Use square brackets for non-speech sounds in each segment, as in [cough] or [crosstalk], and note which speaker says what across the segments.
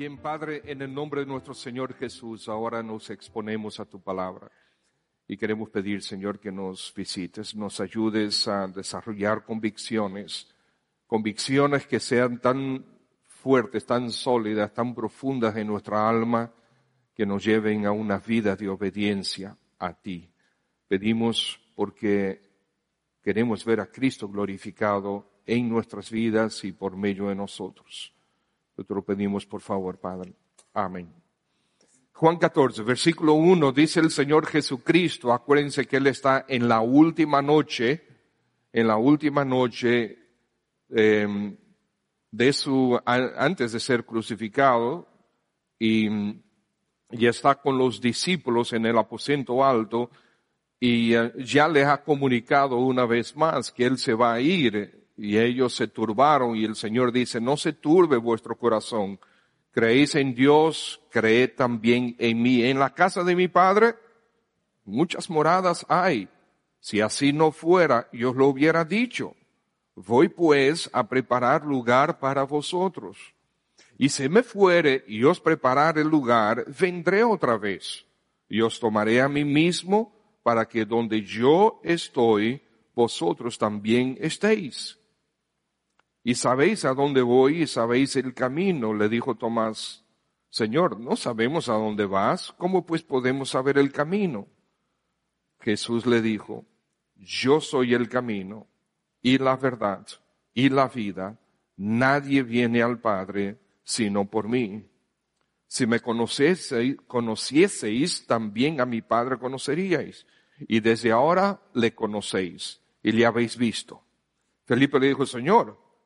Speaker 1: Bien, Padre, en el nombre de nuestro Señor Jesús, ahora nos exponemos a tu palabra. Y queremos pedir, Señor, que nos visites, nos ayudes a desarrollar convicciones, convicciones que sean tan fuertes, tan sólidas, tan profundas en nuestra alma, que nos lleven a una vida de obediencia a ti. Pedimos porque queremos ver a Cristo glorificado en nuestras vidas y por medio de nosotros. Te lo pedimos por favor, Padre. Amén. Juan 14, versículo 1, dice el Señor Jesucristo, acuérdense que Él está en la última noche, en la última noche em, de su, antes de ser crucificado, y, y está con los discípulos en el aposento alto, y eh, ya les ha comunicado una vez más que Él se va a ir y ellos se turbaron y el Señor dice, no se turbe vuestro corazón. Creéis en Dios, creed también en mí. En la casa de mi Padre muchas moradas hay. Si así no fuera, yo os lo hubiera dicho. Voy pues a preparar lugar para vosotros. Y si me fuere y os preparar el lugar, vendré otra vez. Y os tomaré a mí mismo para que donde yo estoy, vosotros también estéis. Y sabéis a dónde voy y sabéis el camino, le dijo Tomás. Señor, no sabemos a dónde vas, ¿cómo pues podemos saber el camino? Jesús le dijo, yo soy el camino y la verdad y la vida. Nadie viene al Padre sino por mí. Si me conocieseis, conocieseis, también a mi Padre conoceríais. Y desde ahora le conocéis y le habéis visto. Felipe le dijo, Señor,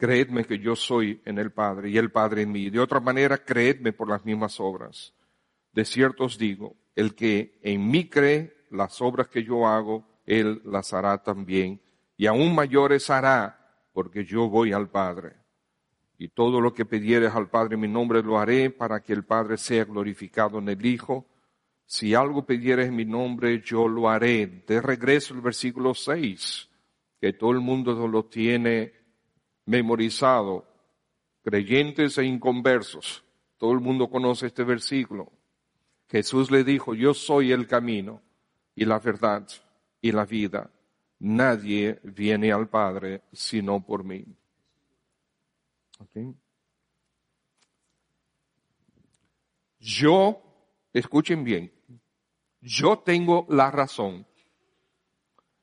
Speaker 1: Creedme que yo soy en el Padre y el Padre en mí. De otra manera, creedme por las mismas obras. De cierto os digo, el que en mí cree, las obras que yo hago, él las hará también. Y aún mayores hará, porque yo voy al Padre. Y todo lo que pidieres al Padre en mi nombre lo haré para que el Padre sea glorificado en el Hijo. Si algo pidieres en mi nombre, yo lo haré. De regreso el versículo 6, que todo el mundo lo tiene memorizado, creyentes e inconversos. Todo el mundo conoce este versículo. Jesús le dijo, yo soy el camino y la verdad y la vida. Nadie viene al Padre sino por mí. Yo, escuchen bien, yo tengo la razón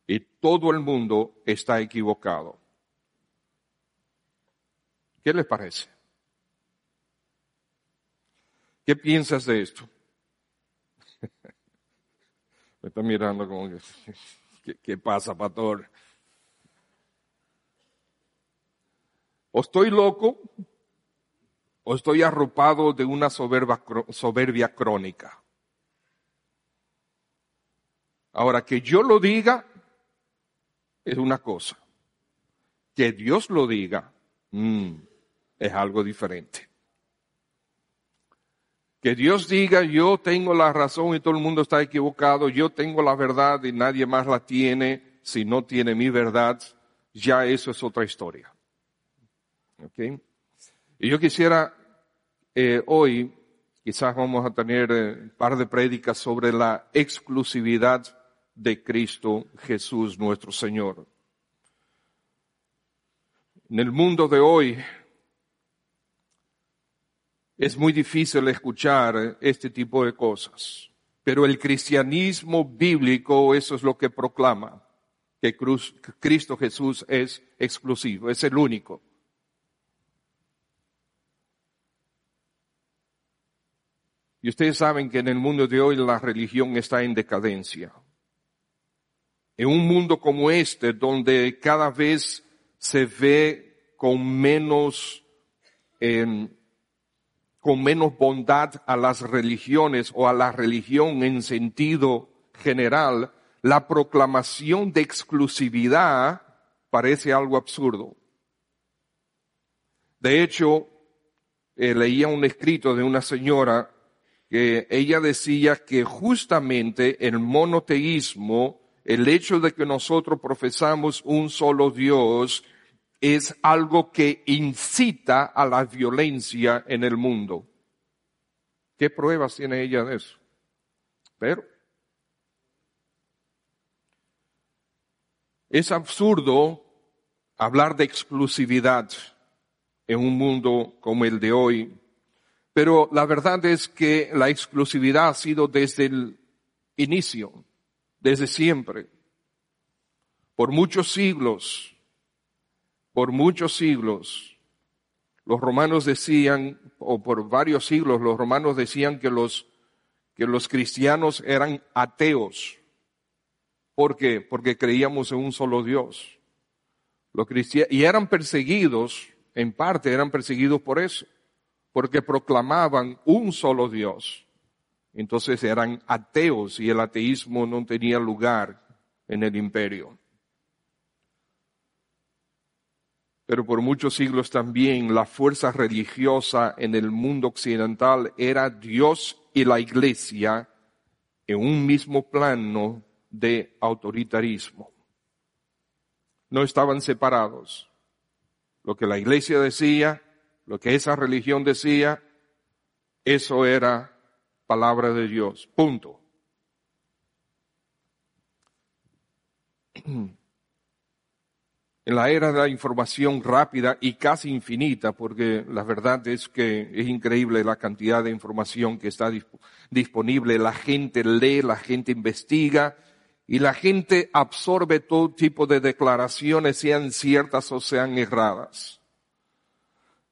Speaker 1: y todo el mundo está equivocado. ¿Qué les parece? ¿Qué piensas de esto? [laughs] Me está mirando como que, [laughs] ¿qué, pasa, pastor? O estoy loco, o estoy arropado de una soberbia crónica. Ahora, que yo lo diga es una cosa. Que Dios lo diga, mmm, es algo diferente. Que Dios diga, yo tengo la razón y todo el mundo está equivocado, yo tengo la verdad y nadie más la tiene, si no tiene mi verdad, ya eso es otra historia. ¿Okay? Y yo quisiera eh, hoy Quizás vamos a tener eh, un par de prédicas sobre la exclusividad de Cristo Jesús nuestro Señor. En el mundo de hoy es muy difícil escuchar este tipo de cosas, pero el cristianismo bíblico eso es lo que proclama, que Cristo Jesús es exclusivo, es el único. Y ustedes saben que en el mundo de hoy la religión está en decadencia. En un mundo como este, donde cada vez se ve con menos, con menos bondad a las religiones o a la religión en sentido general, la proclamación de exclusividad parece algo absurdo. De hecho, eh, leía un escrito de una señora que ella decía que justamente el monoteísmo, el hecho de que nosotros profesamos un solo Dios, es algo que incita a la violencia en el mundo. ¿Qué pruebas tiene ella de eso? Pero es absurdo hablar de exclusividad en un mundo como el de hoy, pero la verdad es que la exclusividad ha sido desde el inicio, desde siempre. Por muchos siglos, por muchos siglos, los romanos decían, o por varios siglos, los romanos decían que los, que los cristianos eran ateos. ¿Por qué? Porque creíamos en un solo Dios. Los cristianos, y eran perseguidos, en parte eran perseguidos por eso porque proclamaban un solo Dios. Entonces eran ateos y el ateísmo no tenía lugar en el imperio. Pero por muchos siglos también la fuerza religiosa en el mundo occidental era Dios y la iglesia en un mismo plano de autoritarismo. No estaban separados. Lo que la iglesia decía lo que esa religión decía, eso era palabra de Dios. Punto. [clears throat] En la era de la información rápida y casi infinita, porque la verdad es que es increíble la cantidad de información que está disponible, la gente lee, la gente investiga y la gente absorbe todo tipo de declaraciones, sean ciertas o sean erradas.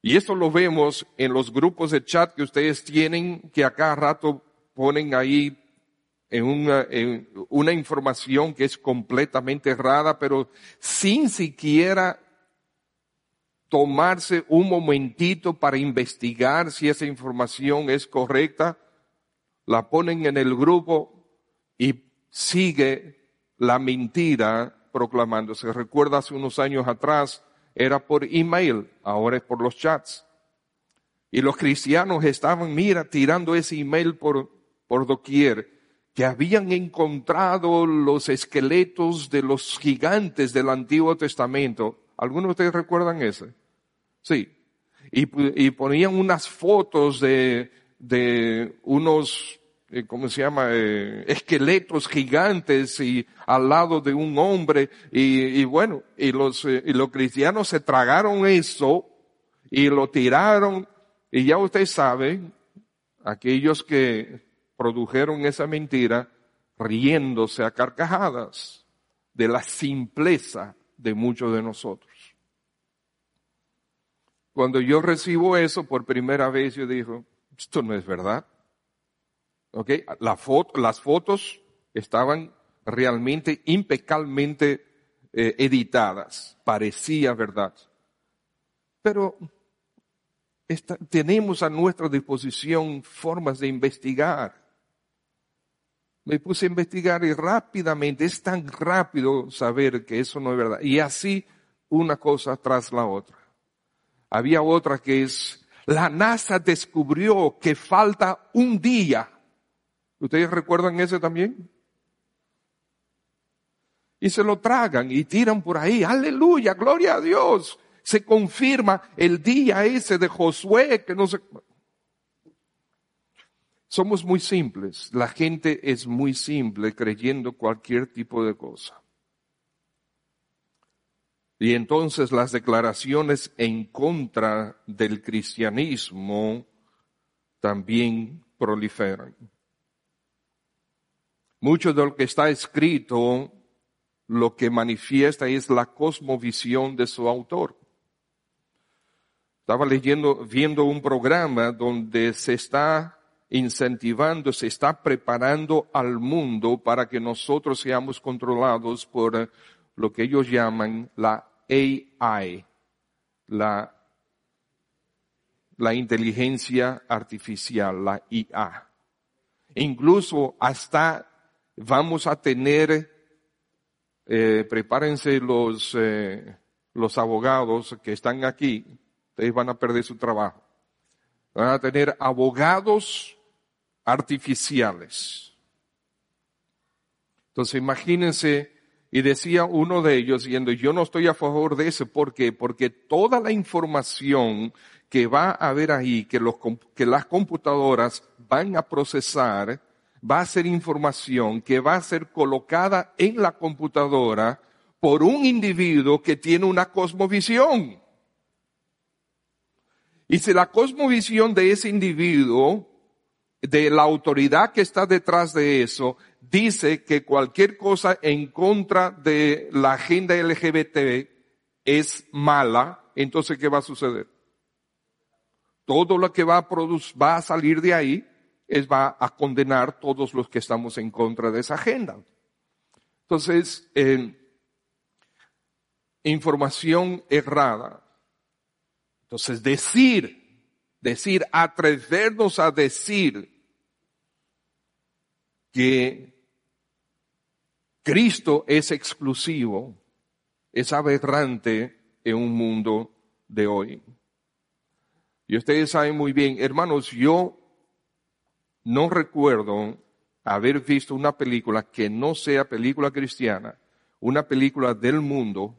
Speaker 1: Y esto lo vemos en los grupos de chat que ustedes tienen, que a cada rato ponen ahí en una, información que es completamente errada, pero sin siquiera tomarse un momentito para investigar si esa información es correcta, la ponen en el grupo y sigue la mentira proclamándose. Recuerda hace unos años atrás, era por email, ahora es por los chats. Y los cristianos estaban, mira, tirando ese email por, por doquier, que habían encontrado los esqueletos de los gigantes del Antiguo Testamento. ¿Algunos de ustedes recuerdan ese? Sí. Y, y ponían unas fotos de, de unos eh, ¿cómo se llama? Eh, esqueletos gigantes y al lado de un hombre y, bueno, y los, eh, y los cristianos se tragaron eso y lo tiraron y ya usted sabe, aquellos que produjeron esa mentira riéndose a carcajadas de la simpleza de muchos de nosotros. Cuando yo recibo eso por primera vez, yo digo, esto no es verdad. La foto, las fotos estaban realmente impecablemente eh, editadas, parecía verdad. Pero tenemos a nuestra disposición formas de investigar. Me puse a investigar y rápidamente, es tan rápido saber que eso no es verdad. Y así una cosa tras la otra. Había otra que es, la NASA descubrió que falta un día ¿Ustedes recuerdan ese también? Y se lo tragan y tiran por ahí. Aleluya, gloria a Dios. Se confirma el día ese de Josué que no se... Somos muy simples. La gente es muy simple creyendo cualquier tipo de cosa. Y entonces las declaraciones en contra del cristianismo también proliferan. Mucho de lo que está escrito lo que manifiesta es la cosmovisión de su autor. Estaba leyendo, viendo un programa donde se está incentivando, se está preparando al mundo para que nosotros seamos controlados por lo que ellos llaman la AI, la, inteligencia artificial, la IA. Incluso hasta vamos a tener, eh, prepárense los, eh, los abogados que están aquí, ustedes van a perder su trabajo. Van a tener abogados artificiales. Entonces imagínense y decía uno de ellos, diciendo, yo no estoy a favor de eso. ¿Por qué? Porque toda la información que va a haber ahí, que, los, que las computadoras van a procesar, va a ser información que va a ser colocada en la computadora por un individuo que tiene una cosmovisión. Y si la cosmovisión de ese individuo, de la autoridad que está detrás de eso, dice que cualquier cosa en contra de la agenda LGBT es mala, entonces ¿qué va a suceder? Todo lo que va a, producir, va a salir de ahí es va a condenar todos los que estamos en contra de esa agenda. Entonces, información errada. Entonces, decir, decir, atrevernos a decir que Cristo es exclusivo, es aberrante en un mundo de hoy. Y ustedes saben muy bien, hermanos, yo no recuerdo haber visto una película que no sea película cristiana, una película del mundo,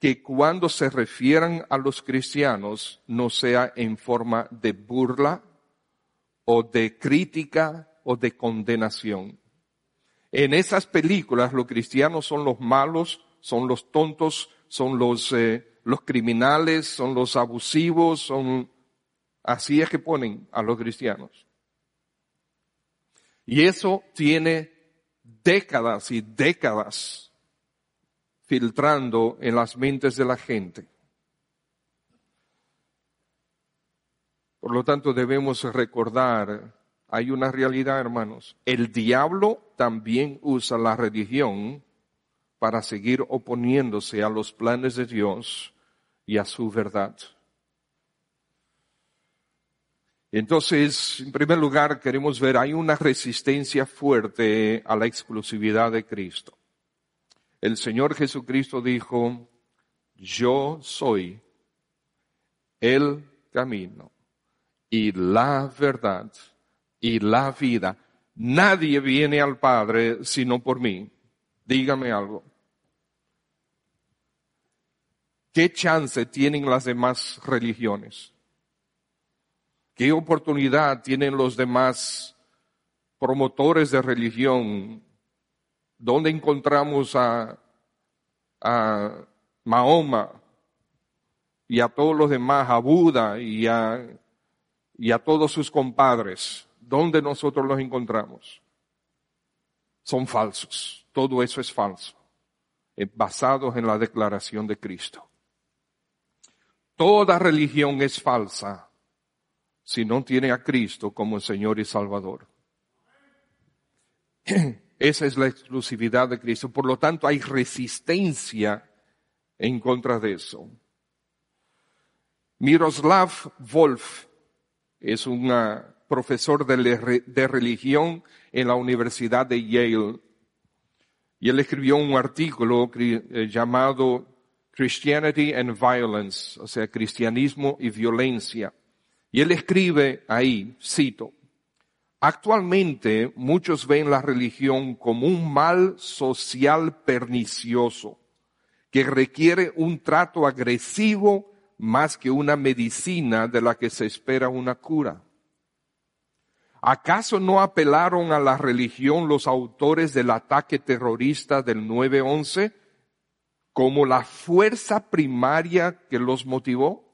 Speaker 1: que cuando se refieran a los cristianos no sea en forma de burla o de crítica o de condenación. En esas películas los cristianos son los malos, son los tontos, son los, eh, los criminales, son los abusivos, son... Así es que ponen a los cristianos. Y eso tiene décadas y décadas filtrando en las mentes de la gente. Por lo tanto, debemos recordar hay una realidad, hermanos. El diablo también usa la religión para seguir oponiéndose a los planes de Dios y a su verdad. Entonces, en primer lugar, queremos ver, hay una resistencia fuerte a la exclusividad de Cristo. El Señor Jesucristo dijo, yo soy el camino y la verdad y la vida. Nadie viene al Padre sino por mí. Dígame algo. ¿Qué chance tienen las demás religiones? ¿Qué oportunidad tienen los demás promotores de religión? ¿Dónde encontramos a, a Mahoma y a todos los demás, a Buda y a, y a todos sus compadres? ¿Dónde nosotros los encontramos? Son falsos. Todo eso es falso. Basados en la declaración de Cristo. Toda religión es falsa si no tiene a Cristo como Señor y Salvador. [clears throat] Esa es la exclusividad de Cristo. Por lo tanto, hay resistencia en contra de eso. Miroslav Wolf es una profesor de, religión en la Universidad de Yale. Y él escribió un artículo eh, llamado Christianity and Violence, o sea, cristianismo y violencia. Y él escribe ahí, cito, actualmente muchos ven la religión como un mal social pernicioso que requiere un trato agresivo más que una medicina de la que se espera una cura. ¿Acaso no apelaron a la religión los autores del ataque terrorista del 9-11 como la fuerza primaria que los motivó?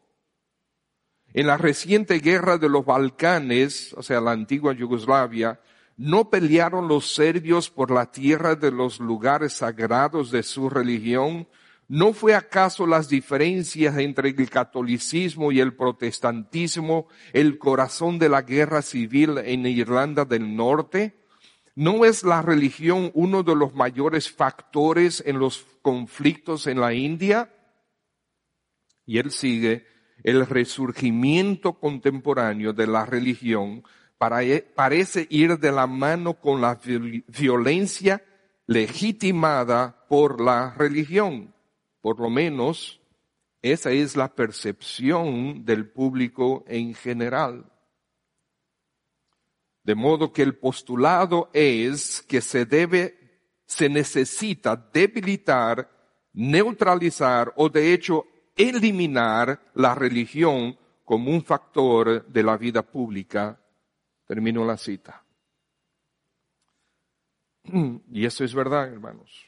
Speaker 1: En la reciente guerra de los Balcanes, o sea, la antigua Yugoslavia, ¿no pelearon los serbios por la tierra de los lugares sagrados de su religión? ¿No fue acaso las diferencias entre el catolicismo y el protestantismo el corazón de la guerra civil en Irlanda del Norte? ¿No es la religión uno de los mayores factores en los conflictos en la India? Y él sigue, el resurgimiento contemporáneo de la religión parece ir de la mano con la violencia legitimada por la religión. Por lo menos esa es la percepción del público en general. De modo que el postulado es que se debe, se necesita debilitar, neutralizar o de hecho eliminar la religión como un factor de la vida pública. Termino la cita. [clears throat] Y eso es verdad, hermanos.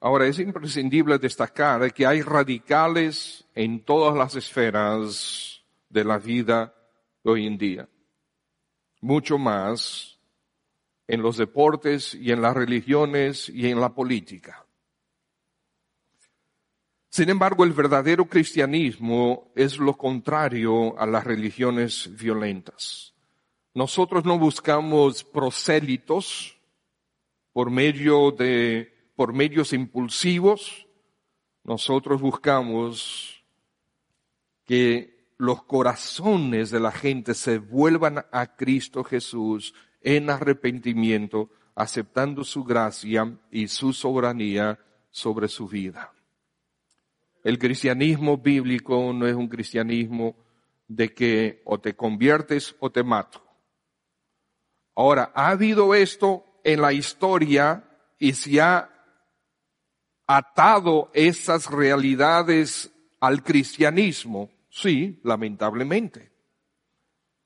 Speaker 1: Ahora, es imprescindible destacar que hay radicales en todas las esferas de la vida hoy en día. Mucho más en los deportes y en las religiones y en la política. Sin embargo, el verdadero cristianismo es lo contrario a las religiones violentas. Nosotros no buscamos prosélitos por medio de por medios impulsivos, nosotros buscamos que los corazones de la gente se vuelvan a Cristo Jesús en arrepentimiento, aceptando su gracia y su soberanía sobre su vida. El cristianismo bíblico no es un cristianismo de que o te conviertes o te mato. Ahora, ha habido esto en la historia y se ha atado esas realidades al cristianismo? Sí, lamentablemente.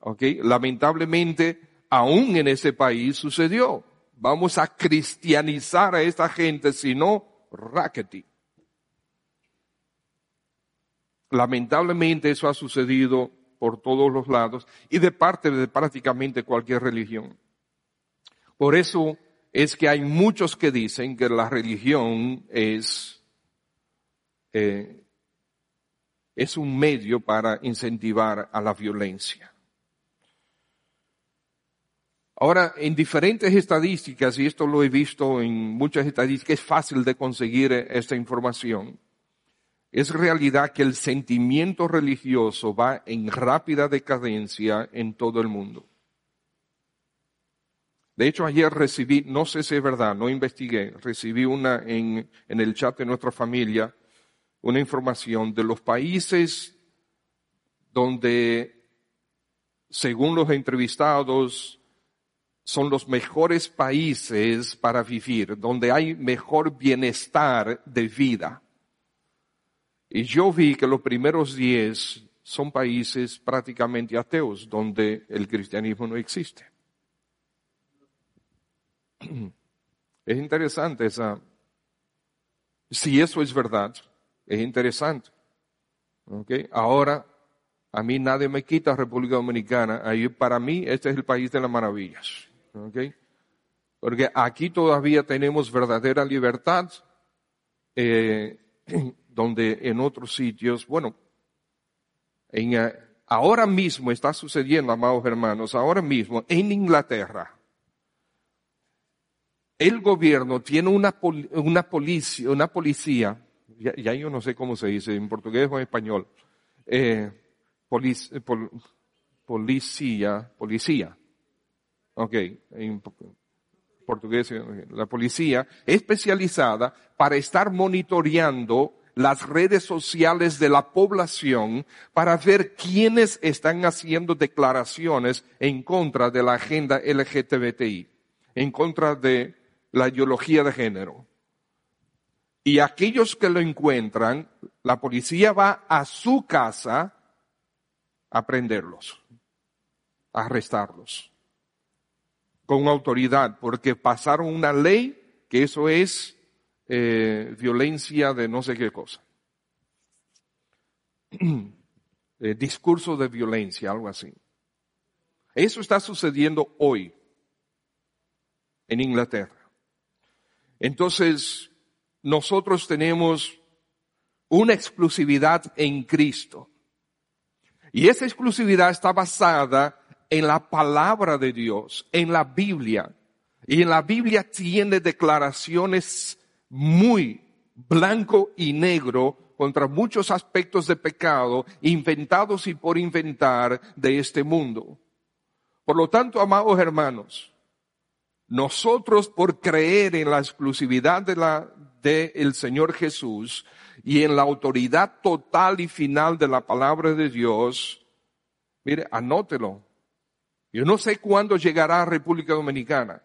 Speaker 1: ¿Ok? Lamentablemente, aún en ese país sucedió. Vamos a cristianizar a esta gente, si no, rackety. Lamentablemente eso ha sucedido por todos los lados y de parte de prácticamente cualquier religión. Por eso es que hay muchos que dicen que la religión es, eh, es un medio para incentivar a la violencia. Ahora, en diferentes estadísticas, y esto lo he visto en muchas estadísticas, es fácil de conseguir esta información. Es realidad que el sentimiento religioso va en rápida decadencia en todo el mundo. De hecho, ayer recibí, no sé si es verdad, no investigué, recibí una en, en el chat de nuestra familia, una información de los países donde, según los entrevistados, son los mejores países para vivir, donde hay mejor bienestar de vida. Y yo vi que los primeros diez son países prácticamente ateos, donde el cristianismo no existe. Es interesante esa, si eso es verdad, es interesante. Okay. Ahora, a mí nadie me quita República Dominicana. Ahí, para mí, este es el país de las maravillas. Okay. Porque aquí todavía tenemos verdadera libertad, eh, [clears throat] donde en otros sitios, bueno, en, eh, ahora mismo está sucediendo, amados hermanos, ahora mismo en Inglaterra, el gobierno tiene una, una policía, una policía ya, yo no sé cómo se dice en portugués o en español, eh, eh policía, policía, ok, en portugués, eh, la policía especializada para estar monitoreando las redes sociales de la población para ver quiénes están haciendo declaraciones en contra de la agenda LGTBTI, en contra de la ideología de género. Y aquellos que lo encuentran, la policía va a su casa a prenderlos, a arrestarlos con autoridad, porque pasaron una ley que eso es eh, violencia de no sé qué cosa. [clears throat] Eh, discurso de violencia, algo así. Eso está sucediendo hoy en Inglaterra. Entonces, nosotros tenemos una exclusividad en Cristo. Y esa exclusividad está basada en la palabra de Dios, en la Biblia. Y en la Biblia tiene declaraciones muy blanco y negro contra muchos aspectos de pecado inventados y por inventar de este mundo. Por lo tanto, amados hermanos, nosotros por creer en la exclusividad de la del Señor Jesús y en la autoridad total y final de la palabra de Dios, mire, anótelo. Yo no sé cuándo llegará a República Dominicana,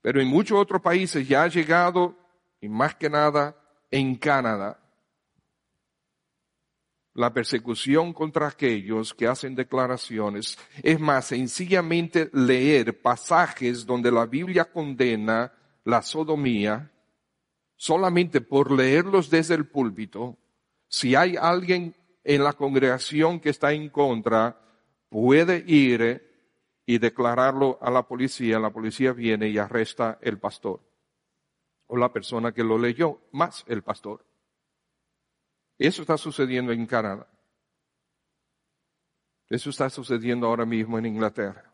Speaker 1: pero en muchos otros países ya ha llegado, y más que nada en Canadá, la persecución contra aquellos que hacen declaraciones. Es más, sencillamente leer pasajes donde la Biblia condena la sodomía, solamente por leerlos desde el púlpito, si hay alguien en la congregación que está en contra, puede ir y declararlo a la policía, la policía viene y arresta el pastor o la persona que lo leyó, más el pastor. Eso está sucediendo en Canadá. Eso está sucediendo ahora mismo en Inglaterra.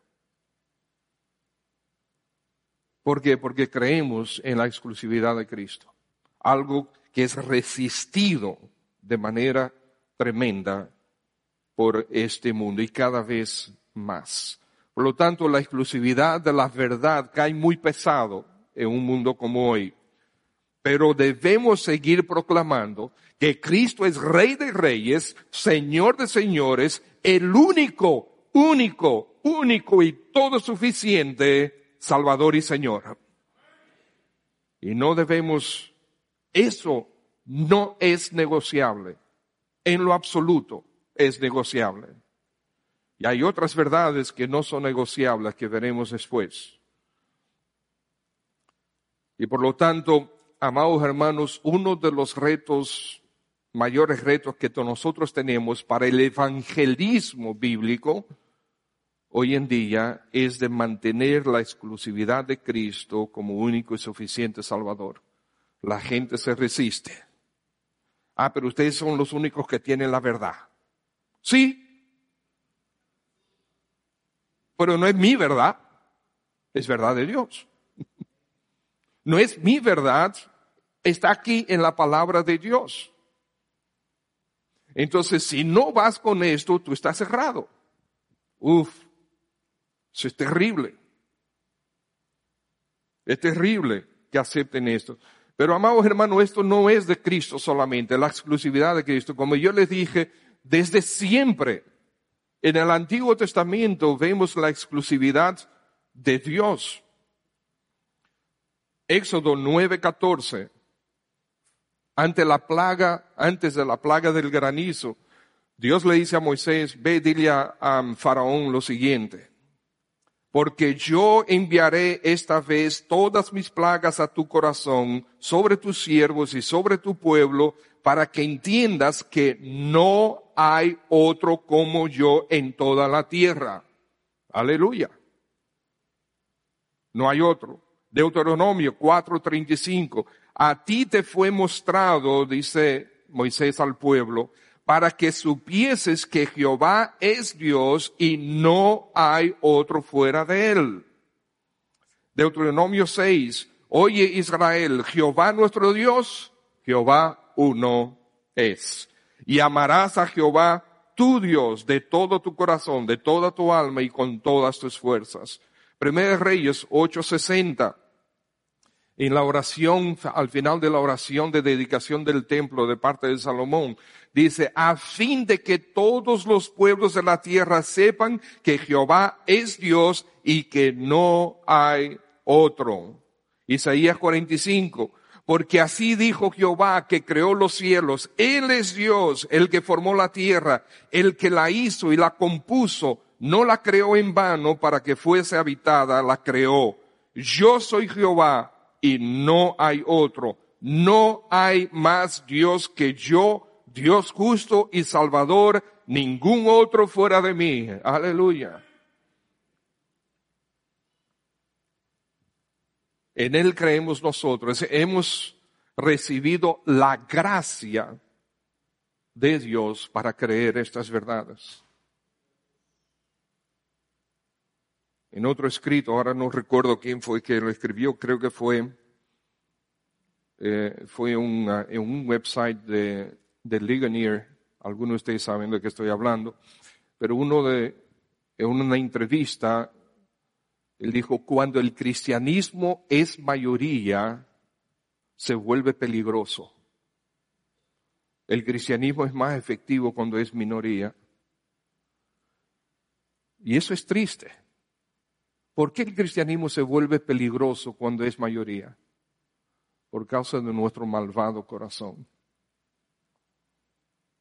Speaker 1: ¿Por qué? Porque creemos en la exclusividad de Cristo. Algo que es resistido de manera tremenda por este mundo y cada vez más. Por lo tanto, la exclusividad de la verdad cae muy pesado en un mundo como hoy. Pero debemos seguir proclamando que Cristo es Rey de Reyes, Señor de Señores, el único, único, único y todo suficiente Salvador y Señor. Y no debemos, eso no es negociable. En lo absoluto es negociable. Y hay otras verdades que no son negociables que veremos después. Y por lo tanto, amados hermanos, uno de los retos, mayores retos que nosotros tenemos para el evangelismo bíblico hoy en día es de mantener la exclusividad de Cristo como único y suficiente Salvador. La gente se resiste. Ah, pero ustedes son los únicos que tienen la verdad. Sí, pero no es mi verdad, es verdad de Dios. [laughs] No es mi verdad, está aquí en la palabra de Dios. Entonces, si no vas con esto, tú estás cerrado. Uf, eso es terrible. Es terrible que acepten esto. Pero amados hermanos, esto no es de Cristo solamente, la exclusividad de Cristo. Como yo les dije, desde siempre, en el Antiguo Testamento vemos la exclusividad de Dios. Éxodo 9:14 ante la plaga, antes de la plaga del granizo, Dios le dice a Moisés, ve, dile a, Faraón lo siguiente, porque yo enviaré esta vez todas mis plagas a tu corazón, sobre tus siervos y sobre tu pueblo, para que entiendas que no hay otro como yo en toda la tierra. Aleluya. No hay otro. Deuteronomio 4:35. A ti te fue mostrado, dice Moisés al pueblo, para que supieses que Jehová es Dios y no hay otro fuera de él. Deuteronomio 6, oye Israel, Jehová nuestro Dios, Jehová uno es. Y amarás a Jehová tu Dios de todo tu corazón, de toda tu alma y con todas tus fuerzas. Primera Reyes 8:60 en la oración, al final de la oración de dedicación del templo de parte de Salomón, dice, a fin de que todos los pueblos de la tierra sepan que Jehová es Dios y que no hay otro. Isaías 45, Porque así dijo Jehová que creó los cielos. Él es Dios, el que formó la tierra, el que la hizo y la compuso. No la creó en vano para que fuese habitada, la creó. Yo soy Jehová y no hay otro. No hay más Dios que yo, Dios justo y salvador, ningún otro fuera de mí. Aleluya. En Él creemos nosotros. Hemos recibido la gracia de Dios para creer estas verdades. En otro escrito, ahora no recuerdo quién fue que lo escribió, creo que fue, eh, fue en un website de, de Ligonier, algunos de ustedes saben de qué estoy hablando, pero uno de, en una entrevista él dijo, cuando el cristianismo es mayoría, se vuelve peligroso. El cristianismo es más efectivo cuando es minoría. Y eso es triste. ¿Por qué el cristianismo se vuelve peligroso cuando es mayoría? Por causa de nuestro malvado corazón.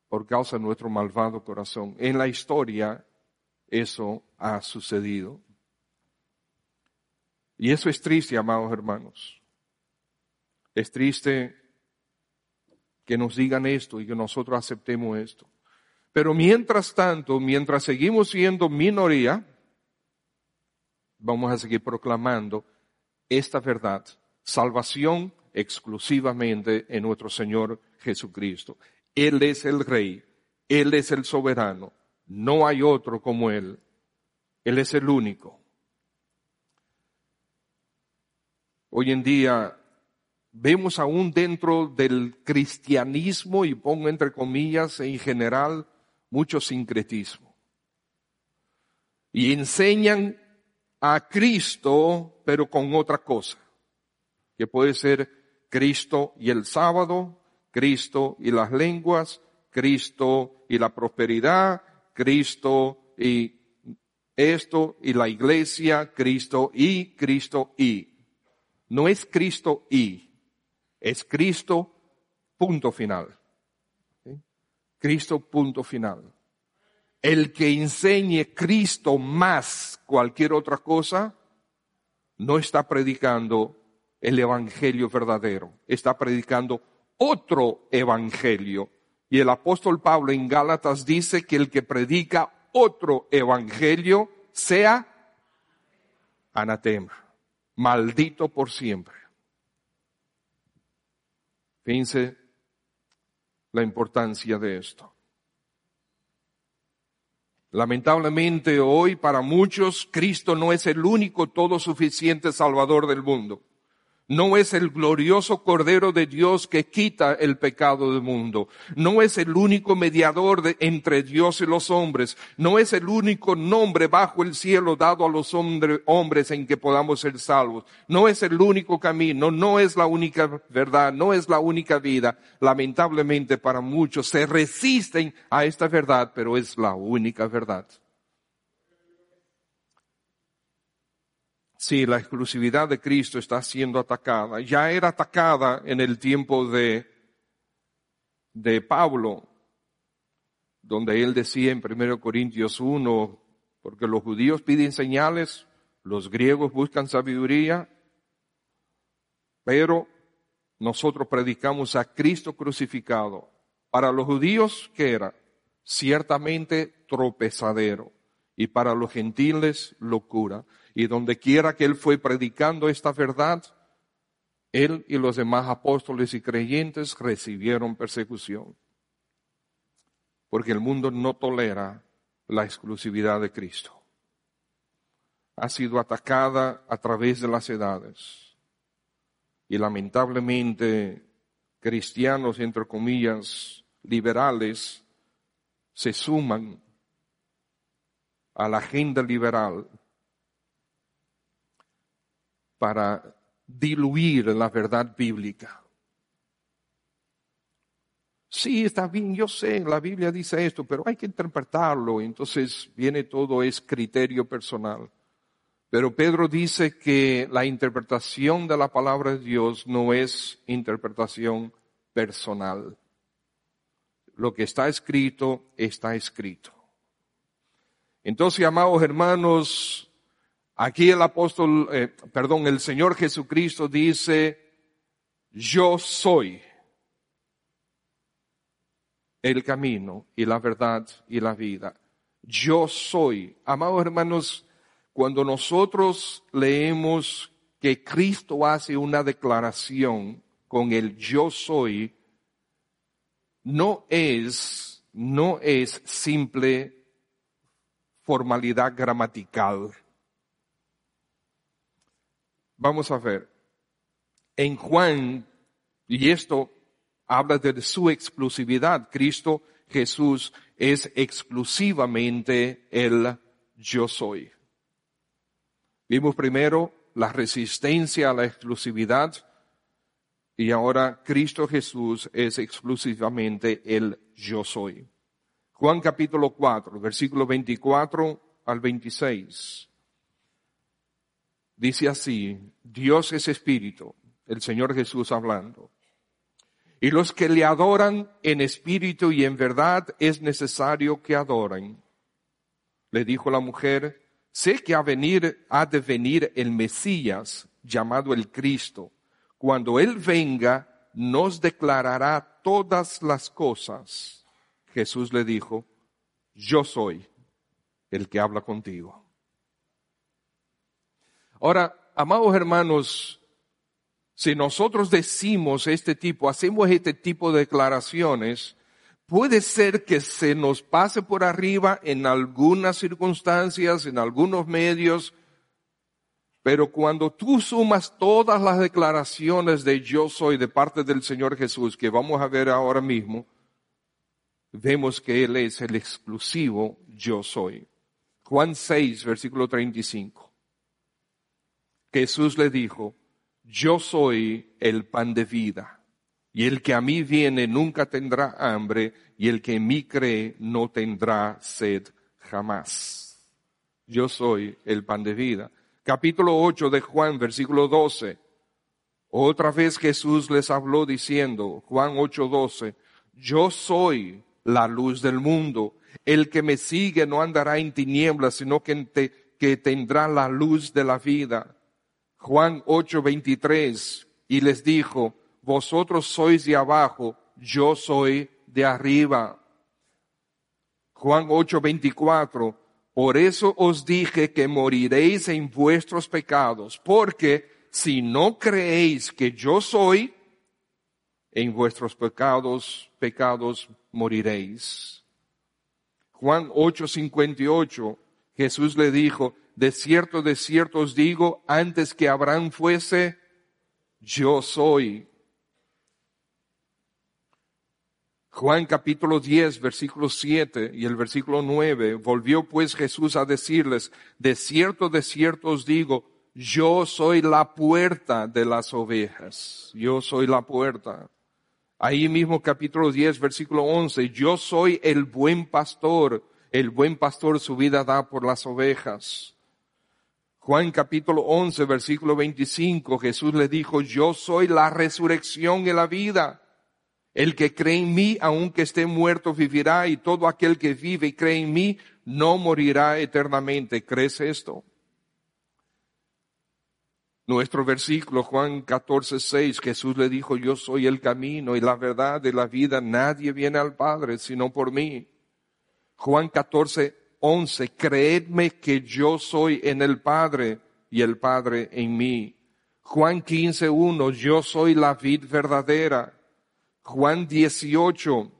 Speaker 1: Por causa de nuestro malvado corazón. En la historia eso ha sucedido. Y eso es triste, amados hermanos. Es triste que nos digan esto y que nosotros aceptemos esto. Pero mientras tanto, mientras seguimos siendo minoría, vamos a seguir proclamando esta verdad. Salvación exclusivamente en nuestro Señor Jesucristo. Él es el Rey, Él es el soberano, no hay otro como Él. Él es el único. Hoy en día vemos aún dentro del cristianismo, y pongo entre comillas en general, mucho sincretismo. Y enseñan a Cristo, pero con otra cosa, que puede ser Cristo y el sábado, Cristo y las lenguas, Cristo y la prosperidad, Cristo y esto y la iglesia, Cristo y Cristo y no es Cristo y, es Cristo punto final. Cristo punto final. El que enseñe Cristo más cualquier otra cosa, no está predicando el Evangelio verdadero, está predicando otro Evangelio. Y el apóstol Pablo en Gálatas dice que el que predica otro Evangelio sea anatema maldito por siempre. Fíjense la importancia de esto. Lamentablemente hoy para muchos Cristo no es el único todo suficiente Salvador del mundo no es el glorioso Cordero de Dios que quita el pecado del mundo. No es el único mediador entre Dios y los hombres. No es el único nombre bajo el cielo dado a los hombres en que podamos ser salvos. No es el único camino. No es la única verdad. No es la única vida. Lamentablemente para muchos se resisten a esta verdad, pero es la única verdad. Sí, la exclusividad de Cristo está siendo atacada. Ya era atacada en el tiempo de, de Pablo, donde él decía en 1 Corintios 1, porque los judíos piden señales, los griegos buscan sabiduría, pero nosotros predicamos a Cristo crucificado. Para los judíos, ¿qué era? Ciertamente tropezadero. Y para los gentiles, locura. Y donde quiera que él fue predicando esta verdad, él y los demás apóstoles y creyentes recibieron persecución. Porque el mundo no tolera la exclusividad de Cristo. Ha sido atacada a través de las edades. Y lamentablemente cristianos, entre comillas, liberales, se suman a la agenda liberal para diluir la verdad bíblica. Sí, está bien, yo sé, la Biblia dice esto, pero hay que interpretarlo, entonces viene todo es criterio personal. Pero Pedro dice que la interpretación de la palabra de Dios no es interpretación personal. Lo que está escrito, está escrito. Entonces, amados hermanos, aquí el apóstol, eh, perdón, el Señor Jesucristo dice, yo soy el camino y la verdad y la vida. Yo soy. Amados hermanos, cuando nosotros leemos que Cristo hace una declaración con el yo soy, no es, no es simple formalidad gramatical. Vamos a ver. En Juan, y esto habla de su exclusividad, Cristo Jesús es exclusivamente el yo soy. Vimos primero la resistencia a la exclusividad y ahora Cristo Jesús es exclusivamente el yo soy. Juan capítulo 4, versículo 24 al 26. Dice así, Dios es espíritu, el Señor Jesús hablando. Y los que le adoran en espíritu y en verdad es necesario que adoren. Le dijo la mujer, sé que a venir, ha de venir el Mesías, llamado el Cristo. Cuando Él venga, nos declarará todas las cosas. Jesús le dijo, yo soy el que habla contigo. Ahora, amados hermanos, si nosotros decimos este tipo, hacemos este tipo de declaraciones, puede ser que se nos pase por arriba en algunas circunstancias, en algunos medios, pero cuando tú sumas todas las declaraciones de yo soy de parte del Señor Jesús, que vamos a ver ahora mismo, vemos que Él es el exclusivo yo soy. Juan 6, versículo 35. Jesús le dijo, yo soy el pan de vida, y el que a mí viene nunca tendrá hambre, y el que en mí cree no tendrá sed jamás. Yo soy el pan de vida. Capítulo 8 de Juan, versículo 12. Otra vez Jesús les habló diciendo, Juan 8, 12, yo soy la luz del mundo. El que me sigue no andará en tinieblas, sino que, que tendrá la luz de la vida. Juan 8:23, y les dijo, vosotros sois de abajo, yo soy de arriba. Juan 8:24, por eso os dije que moriréis en vuestros pecados, porque si no creéis que yo soy, en vuestros pecados, pecados moriréis. Juan 8:58, Jesús le dijo, de cierto, de cierto os digo, antes que Abraham fuese, yo soy. Juan capítulo 10, versículo 7 y el versículo 9, volvió pues Jesús a decirles, de cierto, de cierto os digo, yo soy la puerta de las ovejas, yo soy la puerta. Ahí mismo capítulo 10, versículo 11, yo soy el buen pastor, el buen pastor su vida da por las ovejas. Juan capítulo 11, versículo 25, Jesús le dijo, yo soy la resurrección y la vida. El que cree en mí, aunque esté muerto, vivirá, y todo aquel que vive y cree en mí, no morirá eternamente. ¿Crees esto? Nuestro versículo, Juan 14, 6, Jesús le dijo, yo soy el camino y la verdad de la vida, nadie viene al Padre sino por mí. Juan 14, 11, creedme que yo soy en el Padre y el Padre en mí. Juan 15, 1, yo soy la vid verdadera. Juan 18,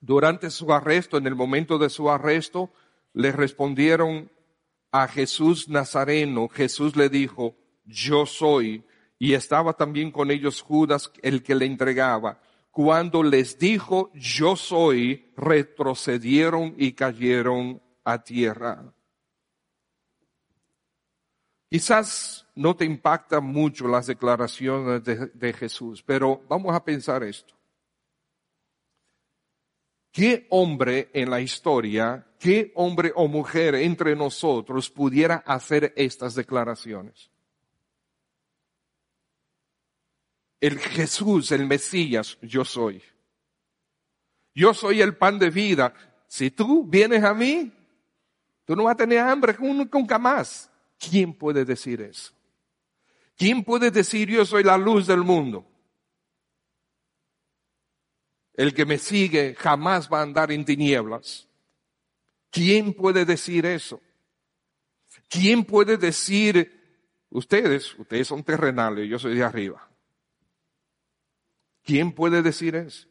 Speaker 1: durante su arresto, en el momento de su arresto, le respondieron a Jesús Nazareno. Jesús le dijo, yo soy. Y estaba también con ellos Judas, el que le entregaba. Cuando les dijo, yo soy, retrocedieron y cayeron a tierra. Quizás no te impactan mucho las declaraciones de, de, Jesús, pero vamos a pensar esto. ¿qué hombre en la historia, qué hombre o mujer entre nosotros pudiera hacer estas declaraciones? El Jesús, el Mesías, yo soy. Yo soy el pan de vida. Si tú vienes a mí, tú no vas a tener hambre nunca más. ¿Quién puede decir eso? ¿Quién puede decir yo soy la luz del mundo? El que me sigue jamás va a andar en tinieblas. ¿Quién puede decir eso? ¿Quién puede decir, ustedes, ustedes son terrenales, yo soy de arriba? ¿Quién puede decir eso?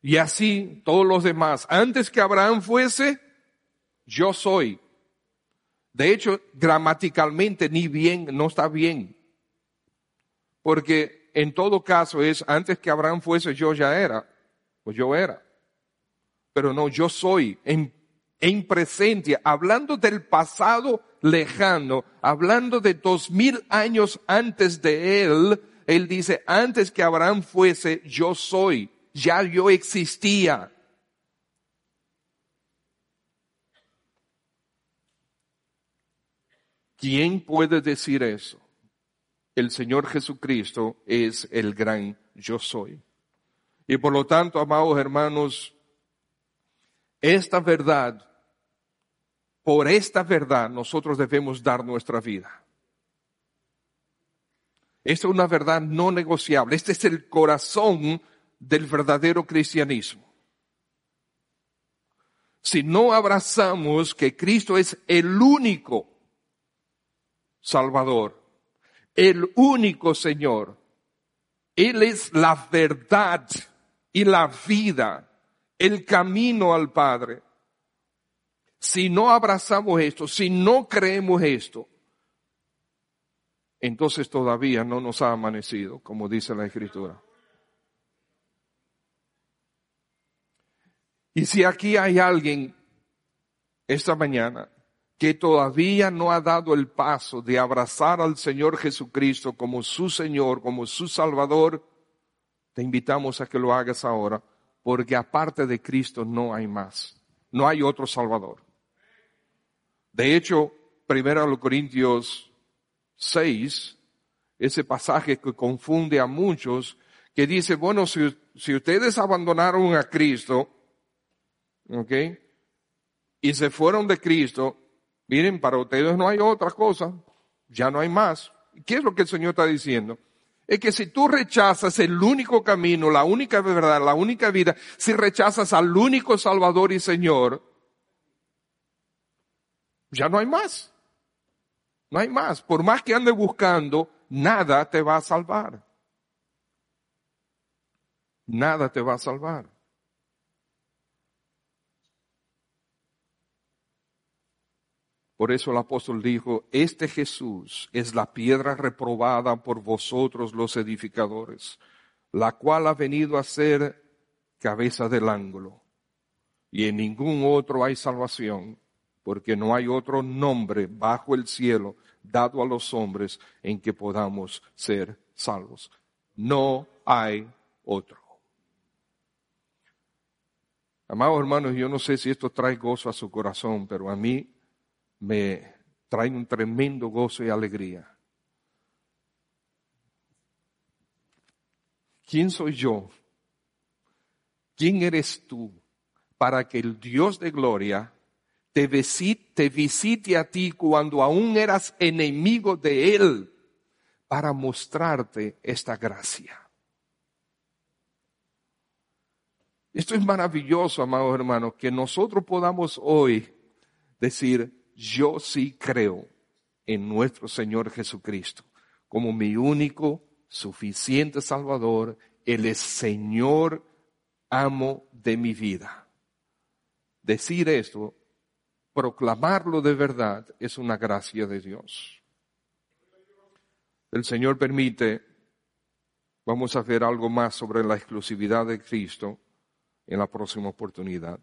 Speaker 1: Y así todos los demás, antes que Abraham fuese, yo soy. De hecho, gramaticalmente ni bien, no está bien. Porque en todo caso es, antes que Abraham fuese, yo ya era. Pues yo era. Pero no, yo soy en, en presente, hablando del pasado lejano, hablando de dos mil años antes de él, él dice, antes que Abraham fuese, yo soy. Ya yo existía. ¿Quién puede decir eso? El Señor Jesucristo es el gran yo soy. Y por lo tanto, amados hermanos, esta verdad, por esta verdad nosotros debemos dar nuestra vida. Esta es una verdad no negociable. Este es el corazón del verdadero cristianismo. Si no abrazamos que Cristo es el único Salvador, el único Señor. Él es la verdad y la vida, el camino al Padre. Si no abrazamos esto, si no creemos esto, entonces todavía no nos ha amanecido, como dice la Escritura. Y si aquí hay alguien esta mañana que todavía no ha dado el paso de abrazar al Señor Jesucristo como su Señor, como su Salvador, te invitamos a que lo hagas ahora, porque aparte de Cristo no hay más, no hay otro Salvador. De hecho, primero Corintios 6, ese pasaje que confunde a muchos, que dice, bueno, si, si ustedes abandonaron a Cristo, ¿ok? Y se fueron de Cristo, Miren, para ustedes no hay otra cosa, ya no hay más. ¿Qué es lo que el Señor está diciendo? Es que si tú rechazas el único camino, la única verdad, la única vida, si rechazas al único Salvador y Señor, ya no hay más. No hay más. Por más que ande buscando, nada te va a salvar. Nada te va a salvar. Por eso el apóstol dijo, este Jesús es la piedra reprobada por vosotros los edificadores, la cual ha venido a ser cabeza del ángulo. Y en ningún otro hay salvación, porque no hay otro nombre bajo el cielo dado a los hombres en que podamos ser salvos. No hay otro. Amados hermanos, yo no sé si esto trae gozo a su corazón, pero a mí me traen un tremendo gozo y alegría. ¿Quién soy yo? ¿Quién eres tú para que el Dios de gloria te visite, visite a ti cuando aún eras enemigo de Él para mostrarte esta gracia? Esto es maravilloso, amados hermanos, que nosotros podamos hoy decir, yo sí creo en nuestro Señor Jesucristo como mi único, suficiente Salvador. Es Señor, amo de mi vida. Decir esto, proclamarlo de verdad, es una gracia de Dios. El Señor permite, vamos a ver algo más sobre la exclusividad de Cristo en la próxima oportunidad.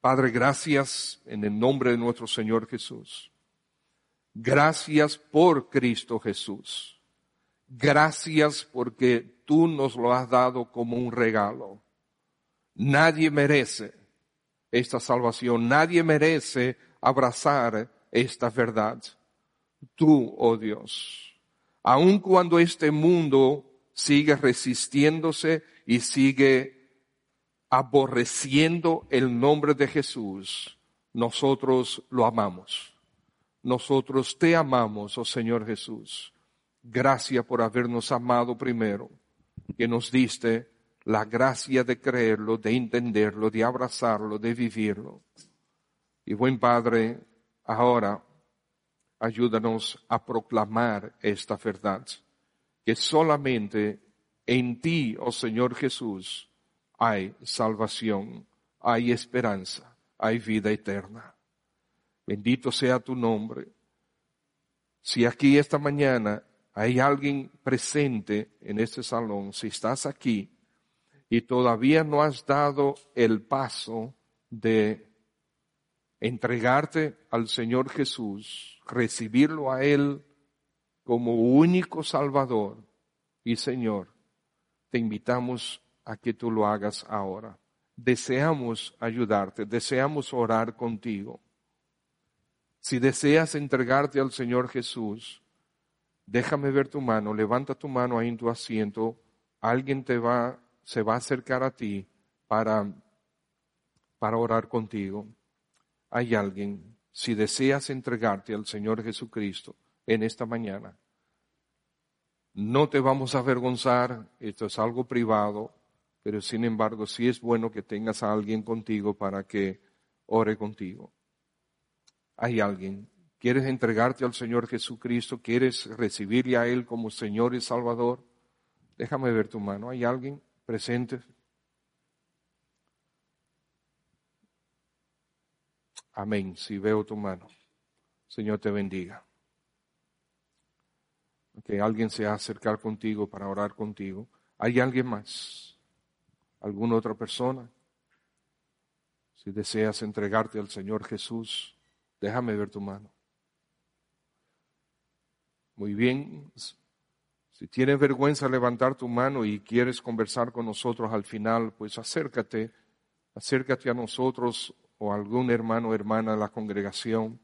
Speaker 1: Padre, gracias en el nombre de nuestro Señor Jesús. Gracias por Cristo Jesús. Gracias porque tú nos lo has dado como un regalo. Nadie merece esta salvación, nadie merece abrazar esta verdad. Tú, oh Dios, aun cuando este mundo sigue resistiéndose y sigue aborreciendo el nombre de Jesús, nosotros lo amamos. Nosotros te amamos, oh Señor Jesús. Gracias por habernos amado primero, que nos diste la gracia de creerlo, de entenderlo, de abrazarlo, de vivirlo. Y buen Padre, ahora ayúdanos a proclamar esta verdad, que solamente en ti, oh Señor Jesús, hay salvación, hay esperanza, hay vida eterna. Bendito sea tu nombre. Si aquí esta mañana hay alguien presente en este salón, si estás aquí y todavía no has dado el paso de entregarte al Señor Jesús, recibirlo a Él como único Salvador y Señor, te invitamos a que tú lo hagas ahora. Deseamos ayudarte, deseamos orar contigo. Si deseas entregarte al Señor Jesús, déjame ver tu mano, levanta tu mano ahí en tu asiento, alguien te va, se va a acercar a ti para, para orar contigo. Hay alguien, si deseas entregarte al Señor Jesucristo en esta mañana, no te vamos a avergonzar, esto es algo privado, pero sin embargo sí es bueno que tengas a alguien contigo para que ore contigo hay alguien, quieres entregarte al Señor Jesucristo, quieres recibirle a Él como Señor y Salvador, déjame ver tu mano. ¿Hay alguien presente? Amén. Si veo tu mano, Señor te bendiga. Que alguien se va a acercar contigo para orar contigo. ¿Hay alguien más? ¿Alguna otra persona? Si deseas entregarte al Señor Jesús, Déjame ver tu mano. Muy bien. Si tienes vergüenza levantar tu mano y quieres conversar con nosotros al final, pues acércate, acércate a nosotros o a algún hermano o hermana de la congregación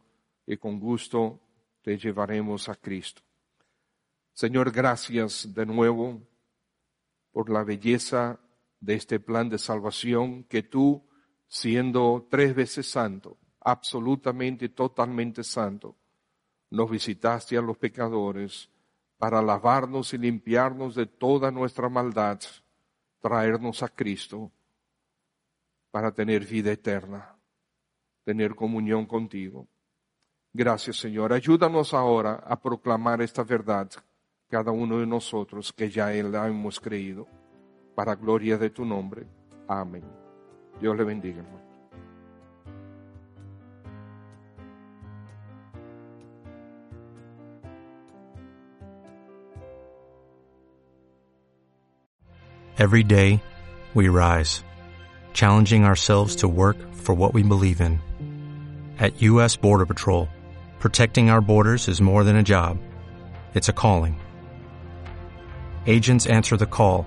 Speaker 1: y con gusto te llevaremos a Cristo. Señor, gracias de nuevo por la belleza de este plan de salvación que tú, siendo tres veces santo, absolutamente, totalmente santo, nos visitaste a los pecadores para lavarnos y limpiarnos de toda nuestra maldad, traernos a Cristo para tener vida eterna, tener comunión contigo. Gracias Señor. Ayúdanos ahora a proclamar esta verdad, cada uno de nosotros que ya la hemos creído, para gloria de tu nombre. Amén. Dios le bendiga, hermano.
Speaker 2: Every day, we rise, challenging ourselves to work for what we believe in. At U.S. Border Patrol, protecting our borders is more than a job. It's a calling. Agents answer the call,